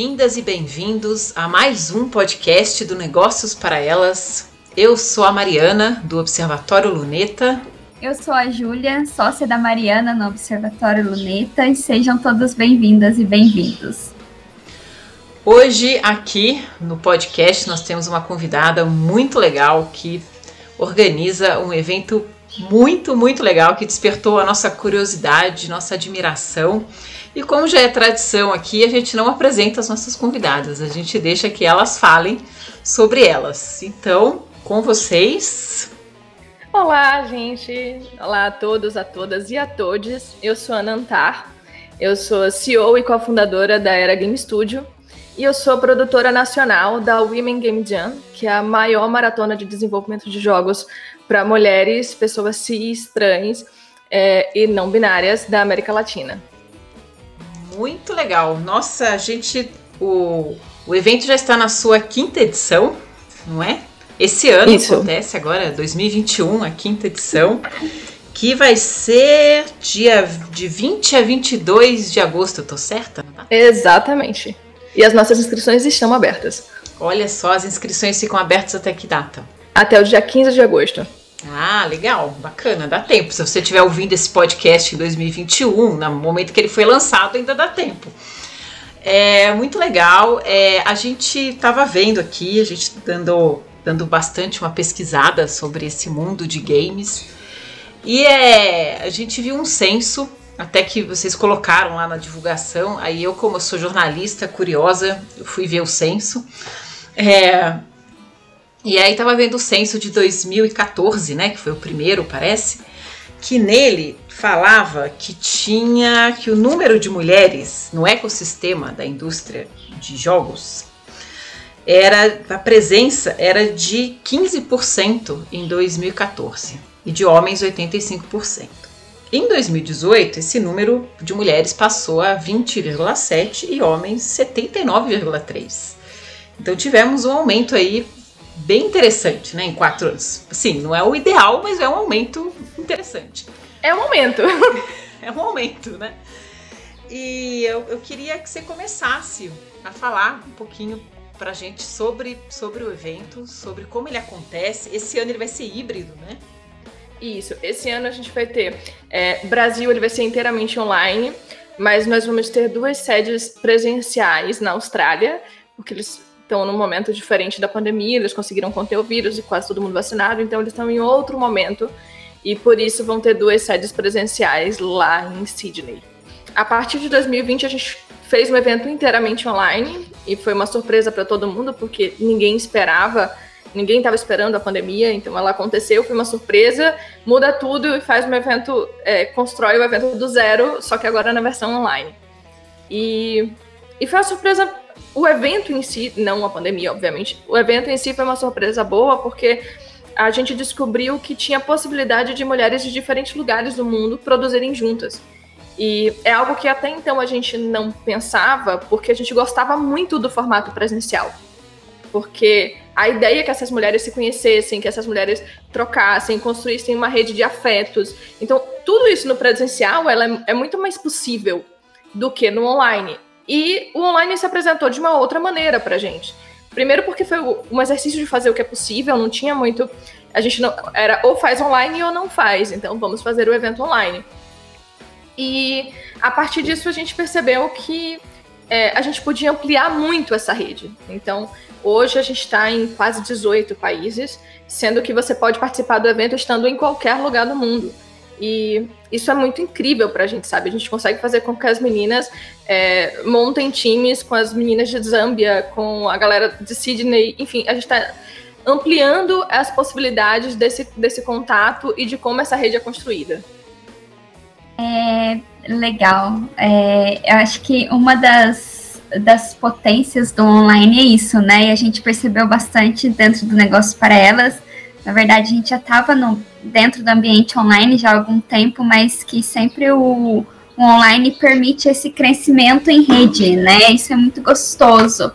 Bem-vindas e bem-vindos a mais um podcast do Negócios para Elas. Eu sou a Mariana, do Observatório Luneta. Eu sou a Júlia, sócia da Mariana no Observatório Luneta, e sejam todos bem-vindas e bem-vindos. Hoje, aqui no podcast, nós temos uma convidada muito legal que organiza um evento muito, muito legal que despertou a nossa curiosidade, nossa admiração. E como já é tradição aqui, a gente não apresenta as nossas convidadas, a gente deixa que elas falem sobre elas. Então, com vocês. Olá, gente. Olá a todos, a todas e a todos. Eu sou a Nantar. Eu sou CEO e cofundadora da Era Game Studio. E eu sou produtora nacional da Women Game Jam, que é a maior maratona de desenvolvimento de jogos para mulheres, pessoas cis, trans é, e não binárias da América Latina. Muito legal. Nossa, a gente. O, o evento já está na sua quinta edição, não é? Esse ano Isso. acontece agora, 2021, a quinta edição, que vai ser dia de 20 a 22 de agosto, tô certa? Exatamente. E as nossas inscrições estão abertas. Olha só, as inscrições ficam abertas até que data? Até o dia 15 de agosto. Ah, legal, bacana, dá tempo. Se você estiver ouvindo esse podcast em 2021, no momento que ele foi lançado, ainda dá tempo. É muito legal. É, a gente estava vendo aqui, a gente dando, dando bastante uma pesquisada sobre esse mundo de games. E é, a gente viu um censo, até que vocês colocaram lá na divulgação. Aí eu, como eu sou jornalista curiosa, eu fui ver o censo. É, e aí tava vendo o censo de 2014, né, que foi o primeiro, parece, que nele falava que tinha que o número de mulheres no ecossistema da indústria de jogos era a presença era de 15% em 2014 e de homens 85%. Em 2018, esse número de mulheres passou a 20,7 e homens 79,3. Então tivemos um aumento aí bem interessante, né, em quatro anos. Sim, não é o ideal, mas é um aumento interessante. É um aumento. é um aumento, né? E eu, eu queria que você começasse a falar um pouquinho pra gente sobre, sobre o evento, sobre como ele acontece. Esse ano ele vai ser híbrido, né? Isso, esse ano a gente vai ter é, Brasil, ele vai ser inteiramente online, mas nós vamos ter duas sedes presenciais na Austrália, porque eles estão num momento diferente da pandemia, eles conseguiram conter o vírus e quase todo mundo vacinado, então eles estão em outro momento e por isso vão ter duas sedes presenciais lá em Sydney. A partir de 2020 a gente fez um evento inteiramente online e foi uma surpresa para todo mundo porque ninguém esperava, ninguém estava esperando a pandemia, então ela aconteceu, foi uma surpresa, muda tudo e faz um evento, é, constrói o evento do zero, só que agora na versão online. E, e foi uma surpresa o evento em si, não a pandemia, obviamente, o evento em si foi uma surpresa boa, porque a gente descobriu que tinha possibilidade de mulheres de diferentes lugares do mundo produzirem juntas. E é algo que até então a gente não pensava, porque a gente gostava muito do formato presencial. Porque a ideia é que essas mulheres se conhecessem, que essas mulheres trocassem, construíssem uma rede de afetos. Então, tudo isso no presencial ela é, é muito mais possível do que no online. E o online se apresentou de uma outra maneira pra gente. Primeiro porque foi um exercício de fazer o que é possível, não tinha muito. A gente não. Era ou faz online ou não faz. Então vamos fazer o evento online. E a partir disso a gente percebeu que é, a gente podia ampliar muito essa rede. Então, hoje a gente está em quase 18 países, sendo que você pode participar do evento estando em qualquer lugar do mundo. E isso é muito incrível para a gente, sabe? A gente consegue fazer com que as meninas é, montem times com as meninas de Zâmbia, com a galera de Sydney, enfim, a gente está ampliando as possibilidades desse, desse contato e de como essa rede é construída. É legal. É, eu acho que uma das, das potências do online é isso, né? E a gente percebeu bastante dentro do negócio para elas na verdade, a gente já estava dentro do ambiente online já há algum tempo, mas que sempre o, o online permite esse crescimento em rede, né? Isso é muito gostoso.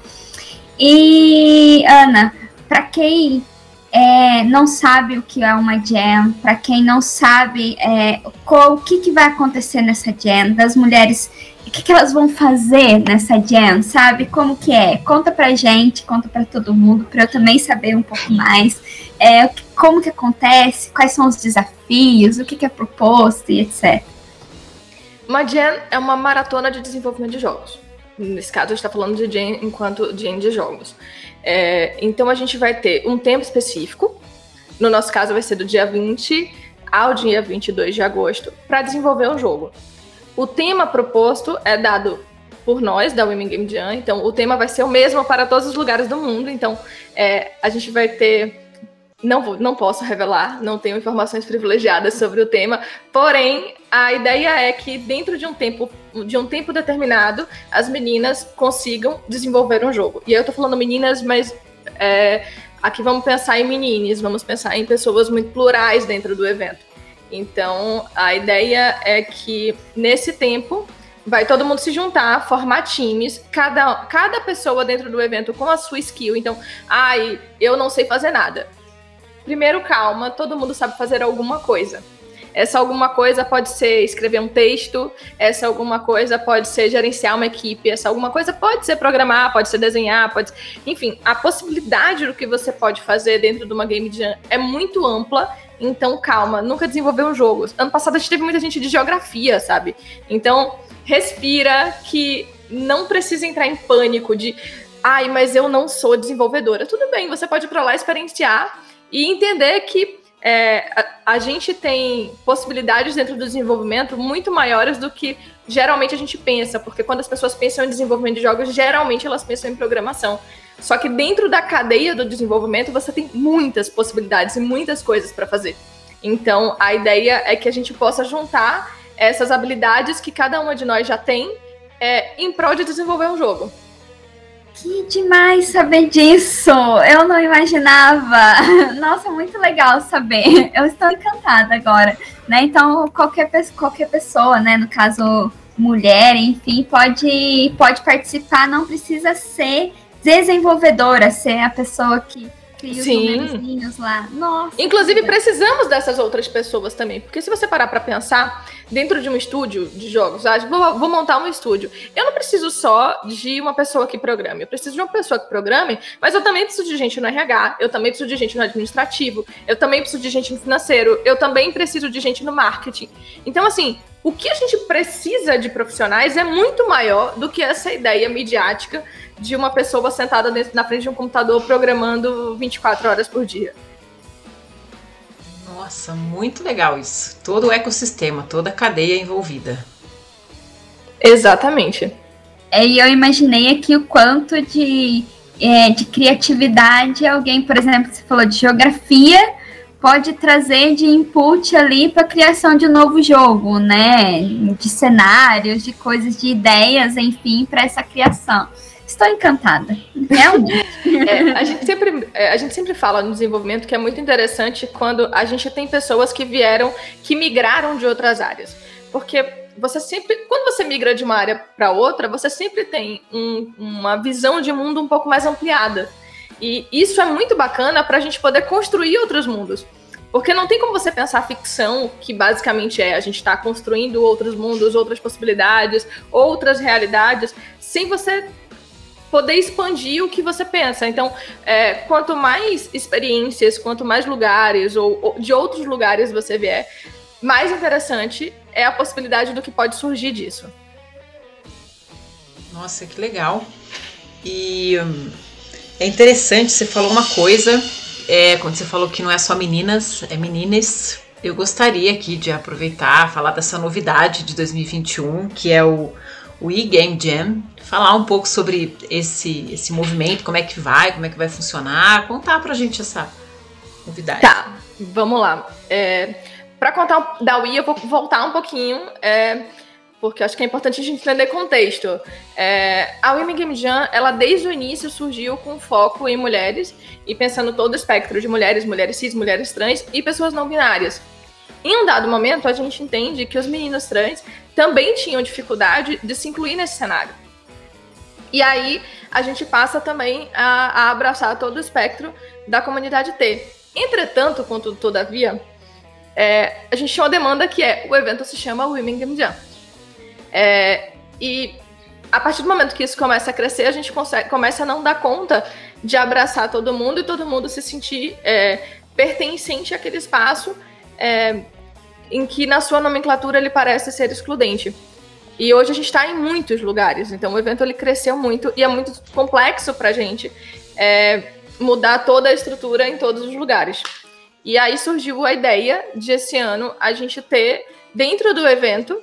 E, Ana, para quem é, não sabe o que é uma jam, para quem não sabe é, qual, o que, que vai acontecer nessa jam, das mulheres, o que, que elas vão fazer nessa jam, sabe? Como que é? Conta pra gente, conta para todo mundo, para eu também saber um pouco mais. É, como que acontece, quais são os desafios, o que, que é proposto e etc. Jam é uma maratona de desenvolvimento de jogos. Nesse caso, a gente está falando de jam enquanto jam de jogos. É, então a gente vai ter um tempo específico, no nosso caso vai ser do dia 20 ao dia 22 de agosto, para desenvolver o jogo. O tema proposto é dado por nós, da Women Game Jam, então o tema vai ser o mesmo para todos os lugares do mundo, então é, a gente vai ter não, vou, não posso revelar, não tenho informações privilegiadas sobre o tema, porém a ideia é que dentro de um tempo de um tempo determinado as meninas consigam desenvolver um jogo. E eu tô falando meninas, mas é, aqui vamos pensar em meninas, vamos pensar em pessoas muito plurais dentro do evento. Então a ideia é que nesse tempo vai todo mundo se juntar, formar times, cada, cada pessoa dentro do evento com a sua skill. Então, ai, eu não sei fazer nada primeiro calma, todo mundo sabe fazer alguma coisa. Essa alguma coisa pode ser escrever um texto, essa alguma coisa pode ser gerenciar uma equipe, essa alguma coisa pode ser programar, pode ser desenhar, pode. Enfim, a possibilidade do que você pode fazer dentro de uma game jam é muito ampla. Então, calma, nunca desenvolveu um jogo. Ano passado a gente teve muita gente de geografia, sabe? Então, respira que não precisa entrar em pânico de ai, mas eu não sou desenvolvedora. Tudo bem, você pode ir para lá experienciar e entender que é, a, a, gente tem possibilidades dentro do desenvolvimento muito maiores do que geralmente a gente pensa, porque quando as pessoas pensam em desenvolvimento de jogos, geralmente elas pensam em programação. Só que dentro da cadeia do desenvolvimento você tem muitas possibilidades e muitas coisas para fazer. Então a ideia é que a gente possa juntar essas habilidades que cada uma de nós já tem é, em prol de desenvolver um jogo. Que demais saber disso! Eu não imaginava. Nossa, muito legal saber. Eu estou encantada agora, né? Então, qualquer, qualquer pessoa, né? No caso, mulher, enfim, pode, pode participar. Não precisa ser desenvolvedora, ser a pessoa que cria os números lá. Nossa. Inclusive, precisamos dessas outras pessoas também. Porque se você parar para pensar, dentro de um estúdio de jogos, ah, vou, vou, montar um estúdio. Eu não preciso só de uma pessoa que programe, eu preciso de uma pessoa que programe, mas eu também preciso de gente no RH, eu também preciso de gente no administrativo, eu também preciso de gente no financeiro, eu também preciso de gente no marketing. Então, assim, o que a gente precisa de profissionais é muito maior do que essa ideia midiática de uma pessoa sentada dentro, na frente de um computador programando 24 horas por dia. Nossa, muito legal isso. Todo o ecossistema, toda a cadeia envolvida. Exatamente. É, e eu imaginei aqui o quanto de, é, de criatividade alguém, por exemplo, você falou de geografia, pode trazer de input ali para a criação de um novo jogo, né? De cenários, de coisas, de ideias, enfim, para essa criação. Estou encantada, realmente. é, a, gente sempre, é, a gente sempre fala no desenvolvimento que é muito interessante quando a gente tem pessoas que vieram, que migraram de outras áreas. Porque você sempre, quando você migra de uma área para outra, você sempre tem um, uma visão de mundo um pouco mais ampliada. E isso é muito bacana para a gente poder construir outros mundos. Porque não tem como você pensar ficção, que basicamente é a gente está construindo outros mundos, outras possibilidades, outras realidades, sem você poder expandir o que você pensa. Então, é, quanto mais experiências, quanto mais lugares ou, ou, de outros lugares você vier, mais interessante é a possibilidade do que pode surgir disso. Nossa, que legal. E hum, é interessante, você falou uma coisa, é, quando você falou que não é só meninas, é meninas. Eu gostaria aqui de aproveitar, falar dessa novidade de 2021, que é o, o e-Game Jam, falar um pouco sobre esse, esse movimento, como é que vai, como é que vai funcionar, contar pra gente essa novidade. Tá, vamos lá. É, para contar da Wii, eu vou voltar um pouquinho, é, porque acho que é importante a gente entender contexto. É, a Women Game Jam, ela desde o início surgiu com foco em mulheres e pensando todo o espectro de mulheres, mulheres cis, mulheres trans e pessoas não binárias. Em um dado momento, a gente entende que os meninos trans também tinham dificuldade de se incluir nesse cenário. E aí a gente passa também a, a abraçar todo o espectro da comunidade T. Entretanto, contudo, todavia, é, a gente tinha uma demanda que é o evento se chama Women Game Jam. É, e a partir do momento que isso começa a crescer, a gente consegue, começa a não dar conta de abraçar todo mundo e todo mundo se sentir é, pertencente àquele espaço é, em que na sua nomenclatura ele parece ser excludente. E hoje a gente está em muitos lugares, então o evento ele cresceu muito e é muito complexo para a gente é, mudar toda a estrutura em todos os lugares. E aí surgiu a ideia de esse ano a gente ter dentro do evento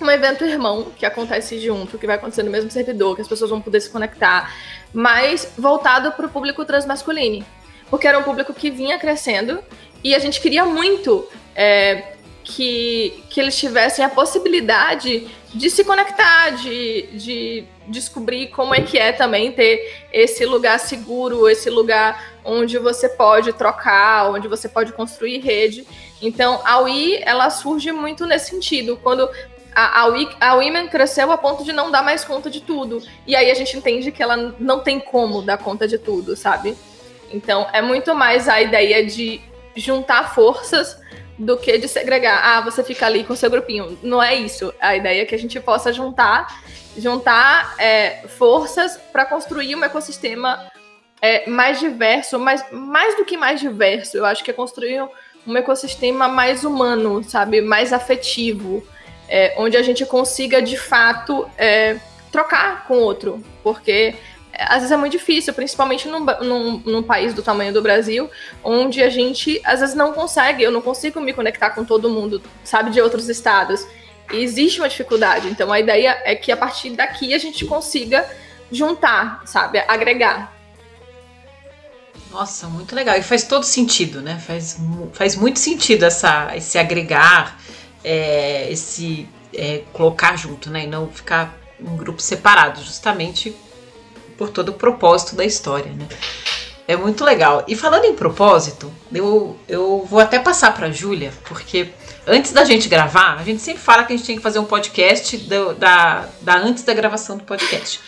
um evento irmão que acontece junto, que vai acontecer no mesmo servidor, que as pessoas vão poder se conectar, mas voltado para o público transmasculino, porque era um público que vinha crescendo e a gente queria muito é, que, que eles tivessem a possibilidade de se conectar, de, de descobrir como é que é também ter esse lugar seguro, esse lugar onde você pode trocar, onde você pode construir rede. Então, a UI, ela surge muito nesse sentido. Quando a, a, We, a Women cresceu a ponto de não dar mais conta de tudo. E aí a gente entende que ela não tem como dar conta de tudo, sabe? Então, é muito mais a ideia de juntar forças do que de segregar. Ah, você fica ali com seu grupinho. Não é isso. A ideia é que a gente possa juntar, juntar é, forças para construir um ecossistema é, mais diverso, mas mais do que mais diverso, eu acho que é construir um ecossistema mais humano, sabe, mais afetivo, é, onde a gente consiga de fato é, trocar com o outro, porque às vezes é muito difícil, principalmente num, num, num, país do tamanho do Brasil, onde a gente às vezes não consegue, eu não consigo me conectar com todo mundo, sabe, de outros estados. E existe uma dificuldade. Então a ideia é que a partir daqui a gente consiga juntar, sabe, agregar. Nossa, muito legal. E faz todo sentido, né? Faz, faz muito sentido essa, esse agregar, é, esse é, colocar junto, né? E não ficar em grupos separados, justamente por todo o propósito da história, né? É muito legal. E falando em propósito, eu, eu vou até passar para a Júlia, porque antes da gente gravar, a gente sempre fala que a gente tem que fazer um podcast do, da, da antes da gravação do podcast.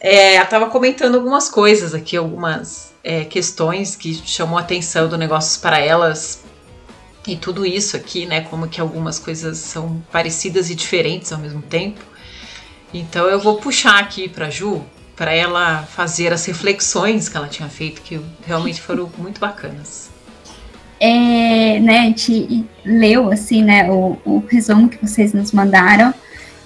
É, ela estava comentando algumas coisas aqui, algumas é, questões que chamou a atenção do Negócios para Elas e tudo isso aqui, né? Como que algumas coisas são parecidas e diferentes ao mesmo tempo. Então eu vou puxar aqui para Ju para ela fazer as reflexões que ela tinha feito, que realmente foram muito bacanas. É, né, a gente leu assim, né, o, o resumo que vocês nos mandaram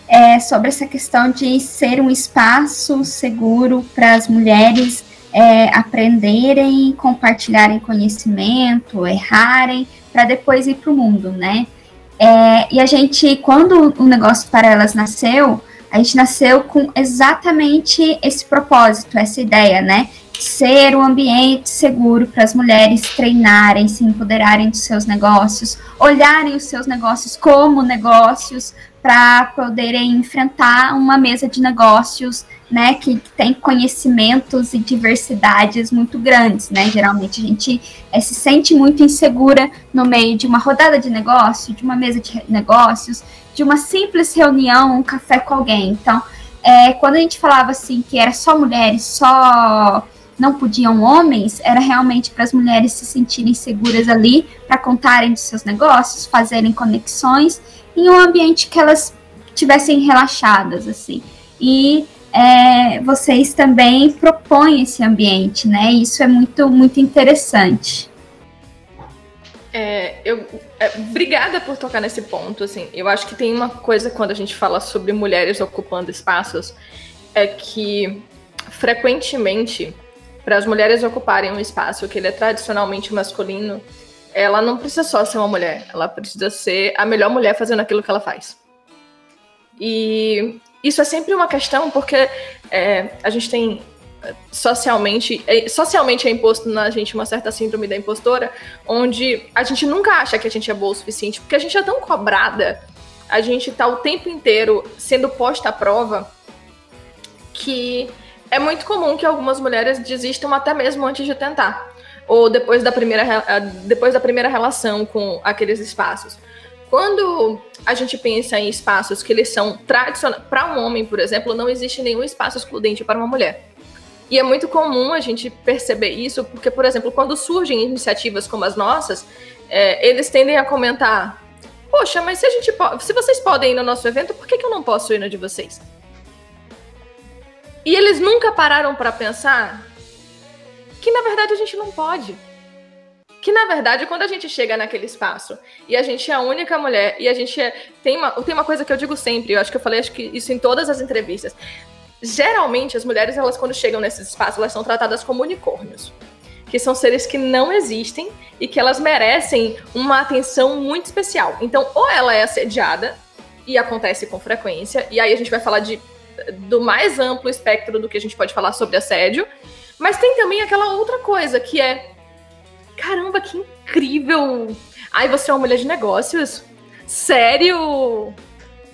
é, sobre essa questão de ser um espaço seguro para as mulheres é, aprenderem, compartilharem conhecimento, errarem, para depois ir para o mundo, né? É, e a gente, quando o negócio para elas nasceu, a gente nasceu com exatamente esse propósito, essa ideia, né? Ser um ambiente seguro para as mulheres treinarem, se empoderarem dos seus negócios, olharem os seus negócios como negócios, para poderem enfrentar uma mesa de negócios, né, que, tem conhecimentos e diversidades muito grandes, né? Geralmente a gente é, se sente muito insegura no meio de uma rodada de negócio, de uma mesa de negócios, de uma simples reunião, um café com alguém. Então, é, quando a gente falava assim que era só mulheres, só não podiam homens, era realmente para as mulheres se sentirem seguras ali, para contarem dos seus negócios, fazerem conexões em um ambiente que elas tivessem relaxadas, assim. E é, vocês também propõem esse ambiente, né? Isso é muito, muito interessante. É, eu, é, obrigada por tocar nesse ponto. Assim, eu acho que tem uma coisa quando a gente fala sobre mulheres ocupando espaços, é que frequentemente, para as mulheres ocuparem um espaço que ele é tradicionalmente masculino, ela não precisa só ser uma mulher, ela precisa ser a melhor mulher fazendo aquilo que ela faz. E isso é sempre uma questão porque é, a gente tem socialmente, é, socialmente é imposto na gente uma certa síndrome da impostora, onde a gente nunca acha que a gente é boa o suficiente, porque a gente é tão cobrada, a gente tá o tempo inteiro sendo posta à prova, que é muito comum que algumas mulheres desistam até mesmo antes de tentar, ou depois da primeira, depois da primeira relação com aqueles espaços. Quando a gente pensa em espaços que eles são tradicionais, para um homem, por exemplo, não existe nenhum espaço excludente para uma mulher. E é muito comum a gente perceber isso, porque, por exemplo, quando surgem iniciativas como as nossas, é, eles tendem a comentar: Poxa, mas se, a gente se vocês podem ir no nosso evento, por que, que eu não posso ir no de vocês? E eles nunca pararam para pensar que, na verdade, a gente não pode. Que na verdade, quando a gente chega naquele espaço e a gente é a única mulher e a gente é, tem uma tem uma coisa que eu digo sempre, eu acho que eu falei acho que isso em todas as entrevistas. Geralmente as mulheres elas quando chegam nesses espaços, elas são tratadas como unicórnios, que são seres que não existem e que elas merecem uma atenção muito especial. Então, ou ela é assediada e acontece com frequência, e aí a gente vai falar de do mais amplo espectro do que a gente pode falar sobre assédio, mas tem também aquela outra coisa que é Caramba, que incrível! Ai, você é uma mulher de negócios? Sério?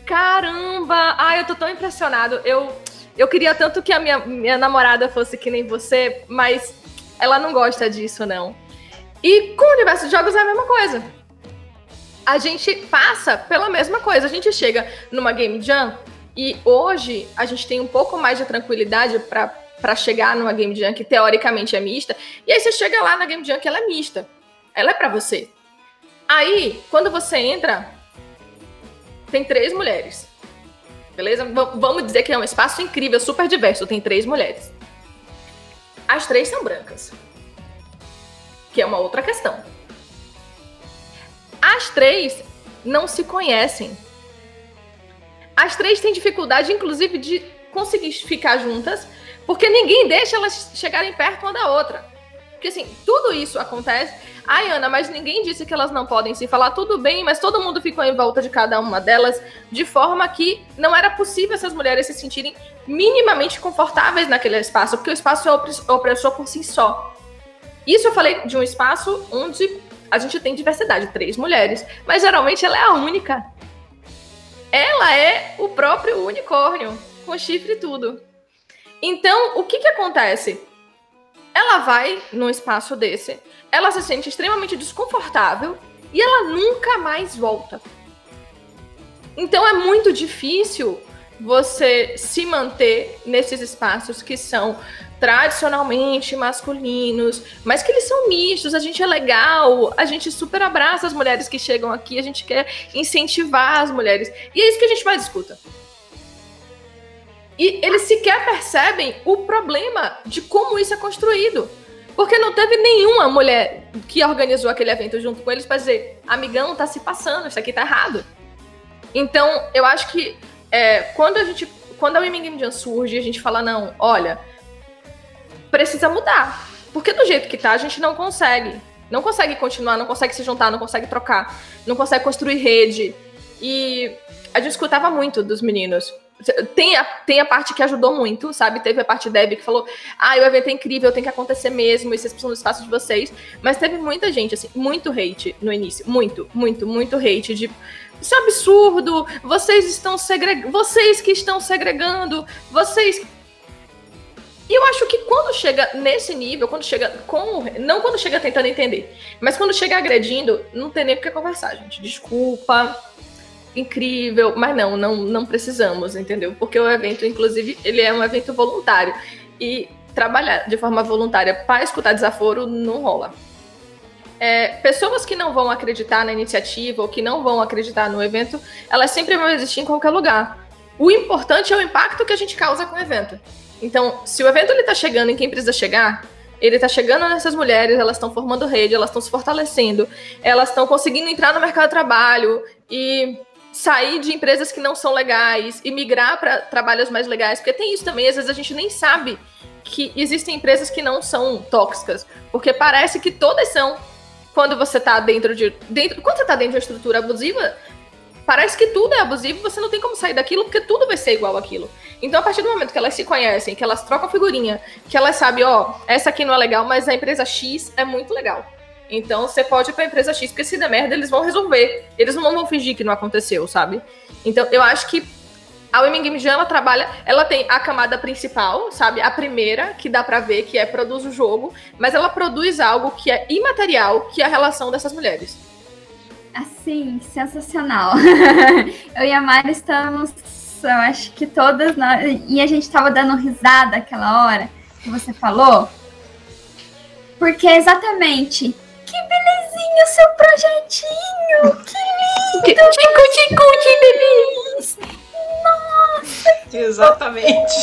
Caramba! Ai, eu tô tão impressionado. Eu, eu queria tanto que a minha, minha namorada fosse que nem você, mas ela não gosta disso, não. E com o universo de jogos é a mesma coisa. A gente passa pela mesma coisa. A gente chega numa Game Jam e hoje a gente tem um pouco mais de tranquilidade para chegar numa Game Jam que teoricamente é mista. E aí você chega lá na Game Jam que ela é mista. Ela é para você. Aí, quando você entra, tem três mulheres. Beleza? V vamos dizer que é um espaço incrível, super diverso. Tem três mulheres. As três são brancas. Que é uma outra questão. As três não se conhecem. As três têm dificuldade, inclusive, de conseguir ficar juntas porque ninguém deixa elas chegarem perto uma da outra. Porque assim, tudo isso acontece. Ai, Ana, mas ninguém disse que elas não podem se falar. Tudo bem, mas todo mundo ficou em volta de cada uma delas, de forma que não era possível essas mulheres se sentirem minimamente confortáveis naquele espaço, porque o espaço é opressor por si só. Isso eu falei de um espaço onde a gente tem diversidade, três mulheres, mas geralmente ela é a única. Ela é o próprio unicórnio, com chifre e tudo. Então, o que que acontece? Ela vai num espaço desse, ela se sente extremamente desconfortável e ela nunca mais volta. Então é muito difícil você se manter nesses espaços que são tradicionalmente masculinos, mas que eles são mistos, a gente é legal, a gente super abraça as mulheres que chegam aqui, a gente quer incentivar as mulheres. E é isso que a gente mais escuta. E eles sequer percebem o problema de como isso é construído. Porque não teve nenhuma mulher que organizou aquele evento junto com eles para dizer: amigão, tá se passando, isso aqui tá errado. Então, eu acho que é, quando a gente. Quando a Women Game Jam surge, a gente fala: não, olha, precisa mudar. Porque do jeito que tá, a gente não consegue. Não consegue continuar, não consegue se juntar, não consegue trocar, não consegue construir rede. E a gente escutava muito dos meninos. Tem a, tem a parte que ajudou muito, sabe? Teve a parte Deb que falou: ah, o evento é incrível, tem que acontecer mesmo, e vocês precisam do espaço de vocês. Mas teve muita gente, assim, muito hate no início. Muito, muito, muito hate de. Isso é absurdo! Vocês estão segregando. Vocês que estão segregando, vocês. E eu acho que quando chega nesse nível, quando chega com. Não quando chega tentando entender, mas quando chega agredindo, não tem nem o que conversar, gente. Desculpa incrível, mas não, não, não precisamos, entendeu? Porque o evento, inclusive, ele é um evento voluntário e trabalhar de forma voluntária para escutar desaforo não rola. É, pessoas que não vão acreditar na iniciativa ou que não vão acreditar no evento, elas sempre vão existir em qualquer lugar. O importante é o impacto que a gente causa com o evento. Então, se o evento está chegando em quem precisa chegar, ele está chegando nessas mulheres, elas estão formando rede, elas estão se fortalecendo, elas estão conseguindo entrar no mercado de trabalho e sair de empresas que não são legais e migrar para trabalhos mais legais, porque tem isso também, às vezes a gente nem sabe que existem empresas que não são tóxicas, porque parece que todas são. Quando você está dentro de dentro, quando você tá dentro de uma estrutura abusiva, parece que tudo é abusivo, você não tem como sair daquilo, porque tudo vai ser igual aquilo. Então, a partir do momento que elas se conhecem, que elas trocam figurinha, que elas sabem, ó, essa aqui não é legal, mas a empresa X é muito legal. Então você pode ir pra empresa X, porque se der merda, eles vão resolver. Eles não vão fingir que não aconteceu, sabe? Então eu acho que a Women Game Jam, ela trabalha, ela tem a camada principal, sabe? A primeira, que dá pra ver, que é produz o jogo, mas ela produz algo que é imaterial, que é a relação dessas mulheres. Assim, sensacional. eu e a Mari estamos, eu acho que todas, nós, e a gente tava dando risada aquela hora, que você falou, porque é exatamente que belezinha o seu projetinho! Que lindo! Tico, tico, feliz! Nossa! Exatamente.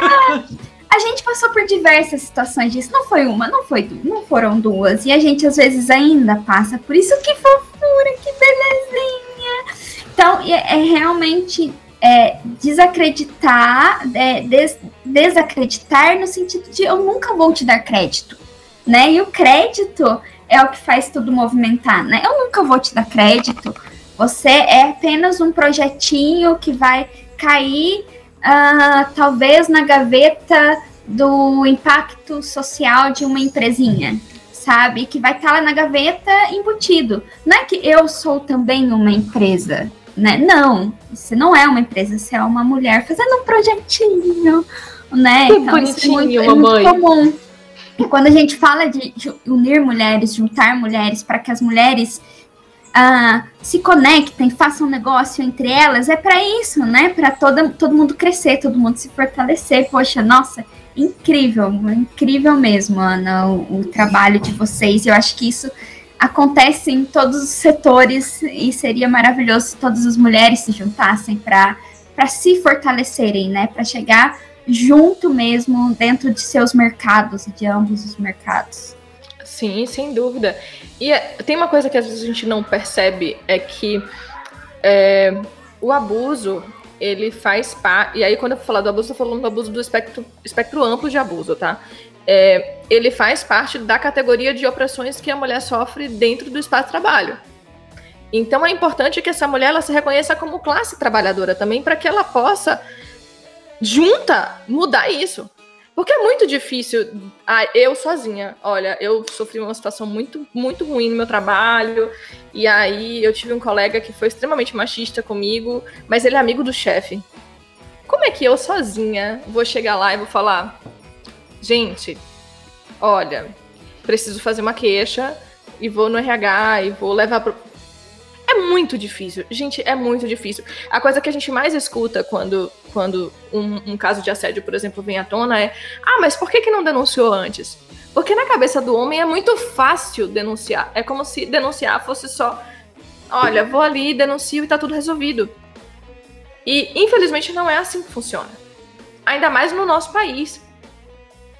A gente passou por diversas situações disso. Não foi uma, não foi não foram duas. E a gente às vezes ainda passa por isso. Que fofura, que belezinha! Então, é, é realmente é, desacreditar, é, des, desacreditar no sentido de eu nunca vou te dar crédito, né? E o crédito é o que faz tudo movimentar, né? Eu nunca vou te dar crédito. Você é apenas um projetinho que vai cair, uh, talvez na gaveta do impacto social de uma empresinha, sabe? Que vai estar tá lá na gaveta embutido. Não é que eu sou também uma empresa, né? Não, você não é uma empresa, você é uma mulher fazendo um projetinho, né? Que então, bonitinho, isso é muito, é muito comum. E quando a gente fala de unir mulheres, juntar mulheres para que as mulheres ah, se conectem, façam negócio entre elas, é para isso, né? Para todo, todo mundo crescer, todo mundo se fortalecer. Poxa, nossa, incrível, incrível mesmo, Ana, o, o trabalho de vocês. Eu acho que isso acontece em todos os setores e seria maravilhoso se todas as mulheres se juntassem para se fortalecerem, né? Para chegar junto mesmo dentro de seus mercados, de ambos os mercados. Sim, sem dúvida. E é, tem uma coisa que às vezes a gente não percebe é que é, o abuso ele faz parte. E aí, quando eu falar do abuso, eu tô falando do abuso do espectro, espectro amplo de abuso, tá? É, ele faz parte da categoria de opressões que a mulher sofre dentro do espaço de trabalho. Então é importante que essa mulher ela se reconheça como classe trabalhadora também, para que ela possa junta mudar isso. Porque é muito difícil. Ah, eu sozinha, olha, eu sofri uma situação muito, muito ruim no meu trabalho. E aí eu tive um colega que foi extremamente machista comigo, mas ele é amigo do chefe. Como é que eu sozinha vou chegar lá e vou falar, gente, olha, preciso fazer uma queixa e vou no RH e vou levar pro muito difícil. Gente, é muito difícil. A coisa que a gente mais escuta quando, quando um, um caso de assédio, por exemplo, vem à tona é: ah, mas por que, que não denunciou antes? Porque na cabeça do homem é muito fácil denunciar. É como se denunciar fosse só: olha, vou ali, denuncio e tá tudo resolvido. E infelizmente não é assim que funciona. Ainda mais no nosso país.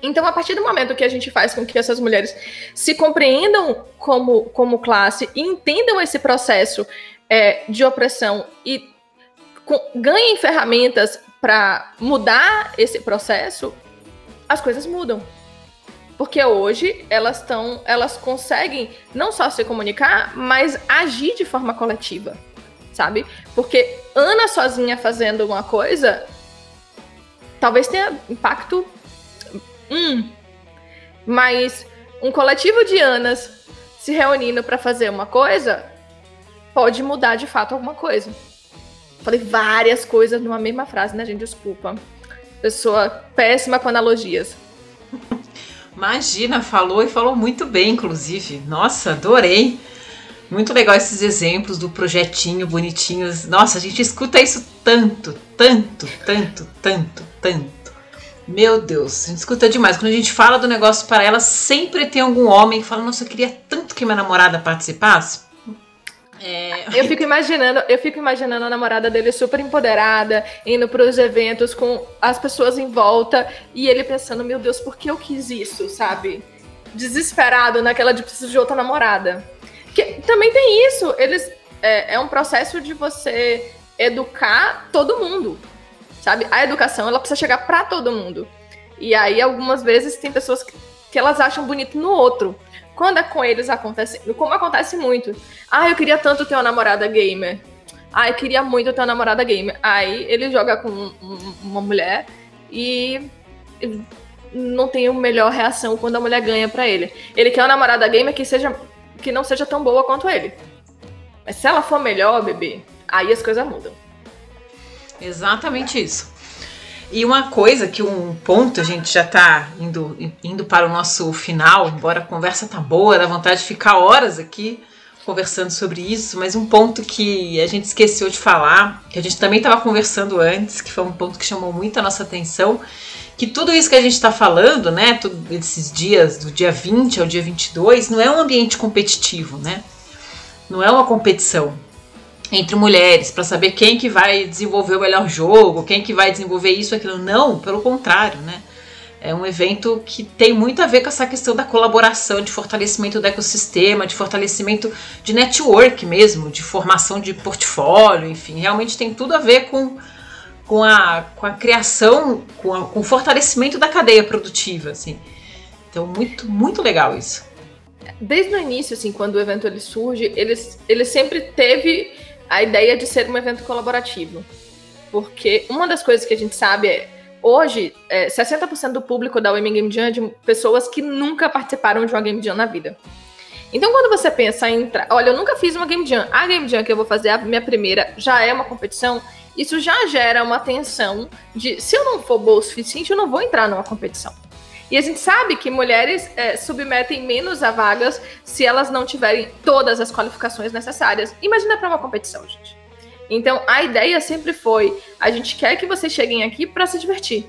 Então, a partir do momento que a gente faz com que essas mulheres se compreendam como, como classe e entendam esse processo é, de opressão e com, ganhem ferramentas para mudar esse processo, as coisas mudam. Porque hoje elas estão, elas conseguem não só se comunicar, mas agir de forma coletiva, sabe? Porque Ana sozinha fazendo uma coisa talvez tenha impacto Hum. Mas um coletivo de Anas se reunindo para fazer uma coisa pode mudar de fato alguma coisa. Falei várias coisas numa mesma frase, né, gente? Desculpa. Pessoa péssima com analogias. Imagina, falou e falou muito bem, inclusive. Nossa, adorei. Muito legal esses exemplos do projetinho bonitinhos. Nossa, a gente escuta isso tanto, tanto, tanto, tanto, tanto. Meu Deus, a gente escuta demais. Quando a gente fala do negócio para ela, sempre tem algum homem que fala: Nossa, eu queria tanto que minha namorada participasse. É... Eu fico imaginando, eu fico imaginando a namorada dele super empoderada, indo para os eventos com as pessoas em volta e ele pensando, meu Deus, por que eu quis isso, sabe? Desesperado naquela de preciso de outra namorada. Que também tem isso, eles é, é um processo de você educar todo mundo sabe? A educação, ela precisa chegar para todo mundo. E aí, algumas vezes, tem pessoas que, que elas acham bonito no outro. Quando é com eles, acontece, como acontece muito. Ah, eu queria tanto ter uma namorada gamer. Ah, eu queria muito ter uma namorada gamer. Aí ele joga com uma mulher e não tem a melhor reação quando a mulher ganha para ele. Ele quer uma namorada gamer que seja que não seja tão boa quanto ele. Mas se ela for melhor, bebê, aí as coisas mudam. Exatamente isso. E uma coisa que um ponto, a gente já tá indo, indo para o nosso final, embora a conversa tá boa, dá vontade de ficar horas aqui. conversando sobre isso, mas um ponto que a gente esqueceu de falar, que a gente também estava conversando antes, que foi um ponto que chamou muito a nossa atenção, que tudo isso que a gente está falando, né, todos esses dias, do dia 20 ao dia 22, não é um ambiente competitivo, né? Não é uma competição entre mulheres para saber quem que vai desenvolver o melhor jogo, quem que vai desenvolver isso, aquilo. Não, pelo contrário, né? É um evento que tem muito a ver com essa questão da colaboração, de fortalecimento do ecossistema, de fortalecimento de network mesmo, de formação de portfólio, enfim, realmente tem tudo a ver com, com, a, com a criação, com, a, com o fortalecimento da cadeia produtiva, assim. Então, muito, muito legal isso. Desde o início, assim, quando o evento ele surge, ele, ele sempre teve a ideia de ser um evento colaborativo. Porque uma das coisas que a gente sabe é Hoje, é, 60% do público da Women Game Jam é de pessoas que nunca participaram de uma Game Jam na vida. Então, quando você pensa em olha, eu nunca fiz uma Game Jam, a Game Jam que eu vou fazer, a minha primeira, já é uma competição, isso já gera uma tensão de se eu não for boa o suficiente, eu não vou entrar numa competição. E a gente sabe que mulheres é, submetem menos a vagas se elas não tiverem todas as qualificações necessárias. Imagina para uma competição, gente. Então, a ideia sempre foi: a gente quer que vocês cheguem aqui para se divertir.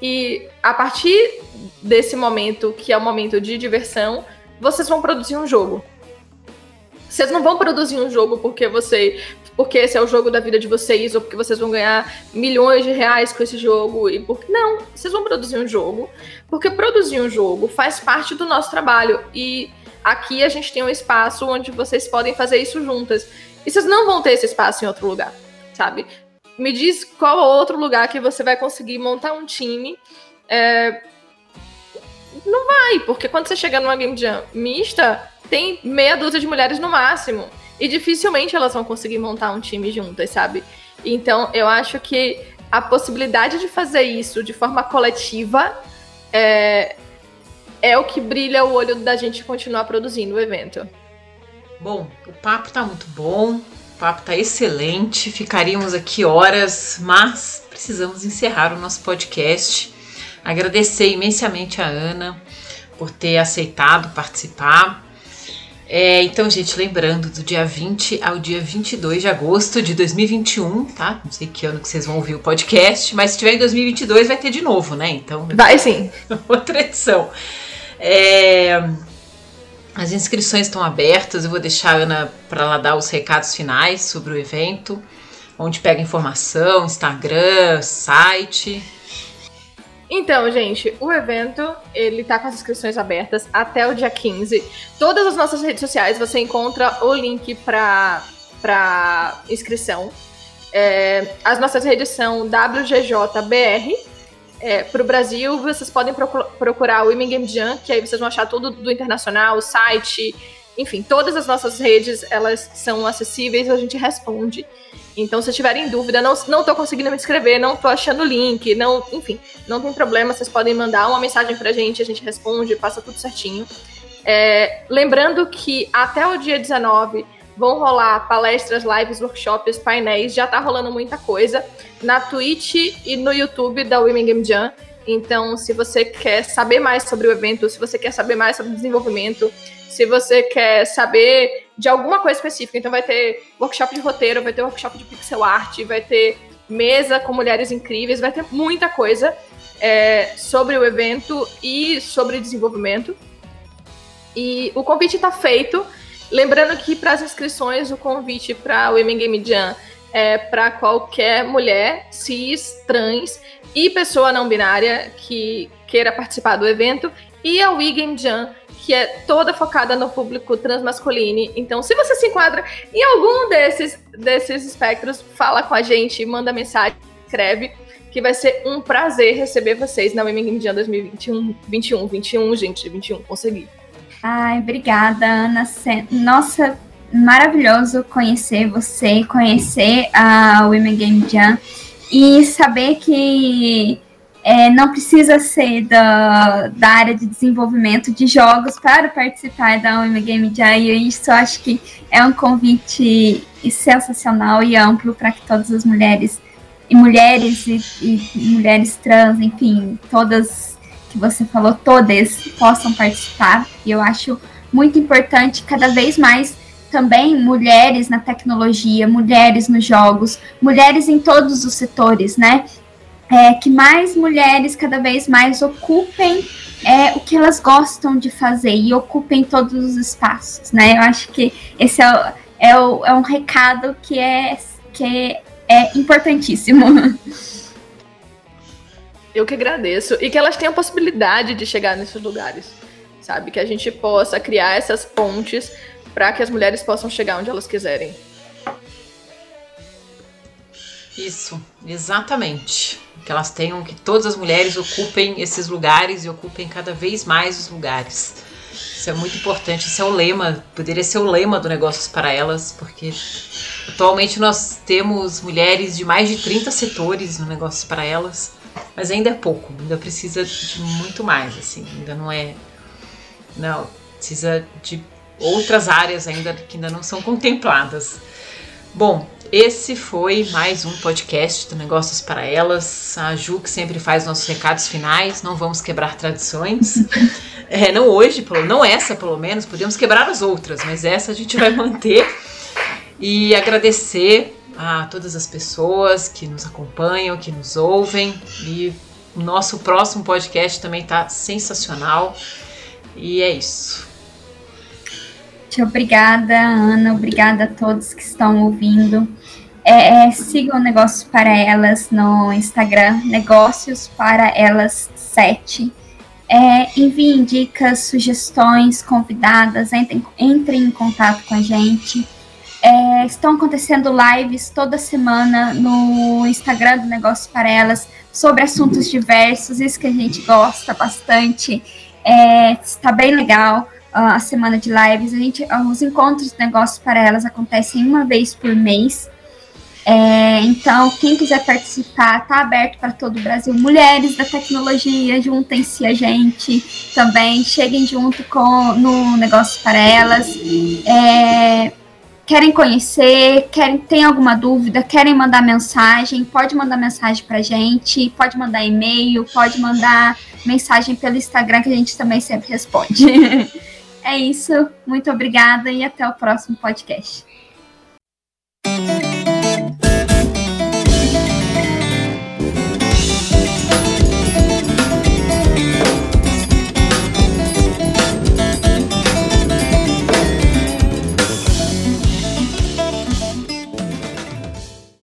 E a partir desse momento, que é o momento de diversão, vocês vão produzir um jogo. Vocês não vão produzir um jogo porque você, porque esse é o jogo da vida de vocês ou porque vocês vão ganhar milhões de reais com esse jogo e porque não, vocês vão produzir um jogo porque produzir um jogo faz parte do nosso trabalho e aqui a gente tem um espaço onde vocês podem fazer isso juntas. E vocês não vão ter esse espaço em outro lugar, sabe? Me diz qual outro lugar que você vai conseguir montar um time. É... Não vai, porque quando você chega numa Game Jam mista, tem meia dúzia de mulheres no máximo. E dificilmente elas vão conseguir montar um time juntas, sabe? Então, eu acho que a possibilidade de fazer isso de forma coletiva é, é o que brilha o olho da gente continuar produzindo o evento. Bom, o papo tá muito bom, o papo tá excelente, ficaríamos aqui horas, mas precisamos encerrar o nosso podcast. Agradecer imensamente a Ana por ter aceitado participar. É, então, gente, lembrando, do dia 20 ao dia 22 de agosto de 2021, tá? Não sei que ano que vocês vão ouvir o podcast, mas se tiver em 2022 vai ter de novo, né? Então. Vai sim. Outra edição. É, as inscrições estão abertas, eu vou deixar a Ana para ela dar os recados finais sobre o evento, onde pega informação, Instagram, site. Então, gente, o evento, ele tá com as inscrições abertas até o dia 15. Todas as nossas redes sociais você encontra o link para para inscrição. É, as nossas redes são WGJBR, é, para o Brasil, vocês podem procurar o Women Game Jam, que aí vocês vão achar tudo do internacional, o site, enfim, todas as nossas redes, elas são acessíveis, a gente responde. Então, se tiverem dúvida, não, não tô conseguindo me inscrever, não tô achando o link, não, enfim, não tem problema, vocês podem mandar uma mensagem pra gente, a gente responde, passa tudo certinho. É, lembrando que até o dia 19 Vão rolar palestras, lives, workshops, painéis, já tá rolando muita coisa na Twitch e no YouTube da Women Game Jam. Então, se você quer saber mais sobre o evento, se você quer saber mais sobre o desenvolvimento, se você quer saber de alguma coisa específica, então vai ter workshop de roteiro, vai ter workshop de pixel art, vai ter mesa com mulheres incríveis, vai ter muita coisa é, sobre o evento e sobre desenvolvimento. E o convite está feito. Lembrando que para as inscrições, o convite para o Women Game Jam é para qualquer mulher, cis, trans e pessoa não binária que queira participar do evento. E a We Game Jam, que é toda focada no público transmasculino. Então, se você se enquadra em algum desses, desses espectros, fala com a gente, manda mensagem, escreve, que vai ser um prazer receber vocês na Women Game Jam 2021. 21, 21, gente, 21, consegui. Ai, obrigada, Ana. Nossa, maravilhoso conhecer você, conhecer a Women Game Jam e saber que é, não precisa ser da, da área de desenvolvimento de jogos para participar da Women Game Jam. E isso acho que é um convite sensacional e amplo para que todas as mulheres e mulheres e, e mulheres trans, enfim, todas que você falou, todas possam participar. E eu acho muito importante cada vez mais também mulheres na tecnologia, mulheres nos jogos, mulheres em todos os setores, né? É, que mais mulheres cada vez mais ocupem é, o que elas gostam de fazer e ocupem todos os espaços, né? Eu acho que esse é, é, é um recado que é, que é importantíssimo. Eu que agradeço. E que elas tenham a possibilidade de chegar nesses lugares, sabe? Que a gente possa criar essas pontes para que as mulheres possam chegar onde elas quiserem. Isso, exatamente. Que elas tenham, que todas as mulheres ocupem esses lugares e ocupem cada vez mais os lugares. Isso é muito importante, isso é o lema, poderia ser o lema do Negócios para Elas, porque atualmente nós temos mulheres de mais de 30 setores no Negócios para Elas, mas ainda é pouco, ainda precisa de muito mais, assim, ainda não é. Não, precisa de outras áreas ainda que ainda não são contempladas. Bom, esse foi mais um podcast do Negócios para Elas. A Ju que sempre faz nossos recados finais. Não vamos quebrar tradições. É, não hoje, não essa pelo menos. Podemos quebrar as outras, mas essa a gente vai manter. E agradecer a todas as pessoas que nos acompanham, que nos ouvem. E o nosso próximo podcast também está sensacional. E é isso. Obrigada, Ana. Obrigada a todos que estão ouvindo. É, é, sigam Negócios para Elas no Instagram, Negócios para Elas 7. É, enviem dicas, sugestões, convidadas, entrem, entrem em contato com a gente. É, estão acontecendo lives toda semana no Instagram do Negócios para Elas sobre assuntos diversos, isso que a gente gosta bastante. É, está bem legal a semana de lives. A gente, os encontros de negócios para elas acontecem uma vez por mês. É, então, quem quiser participar, está aberto para todo o Brasil. Mulheres da tecnologia, juntem-se a gente também, cheguem junto com no negócio para elas. É, querem conhecer, querem tem alguma dúvida, querem mandar mensagem, pode mandar mensagem para a gente, pode mandar e-mail, pode mandar mensagem pelo Instagram que a gente também sempre responde. É isso, muito obrigada e até o próximo podcast.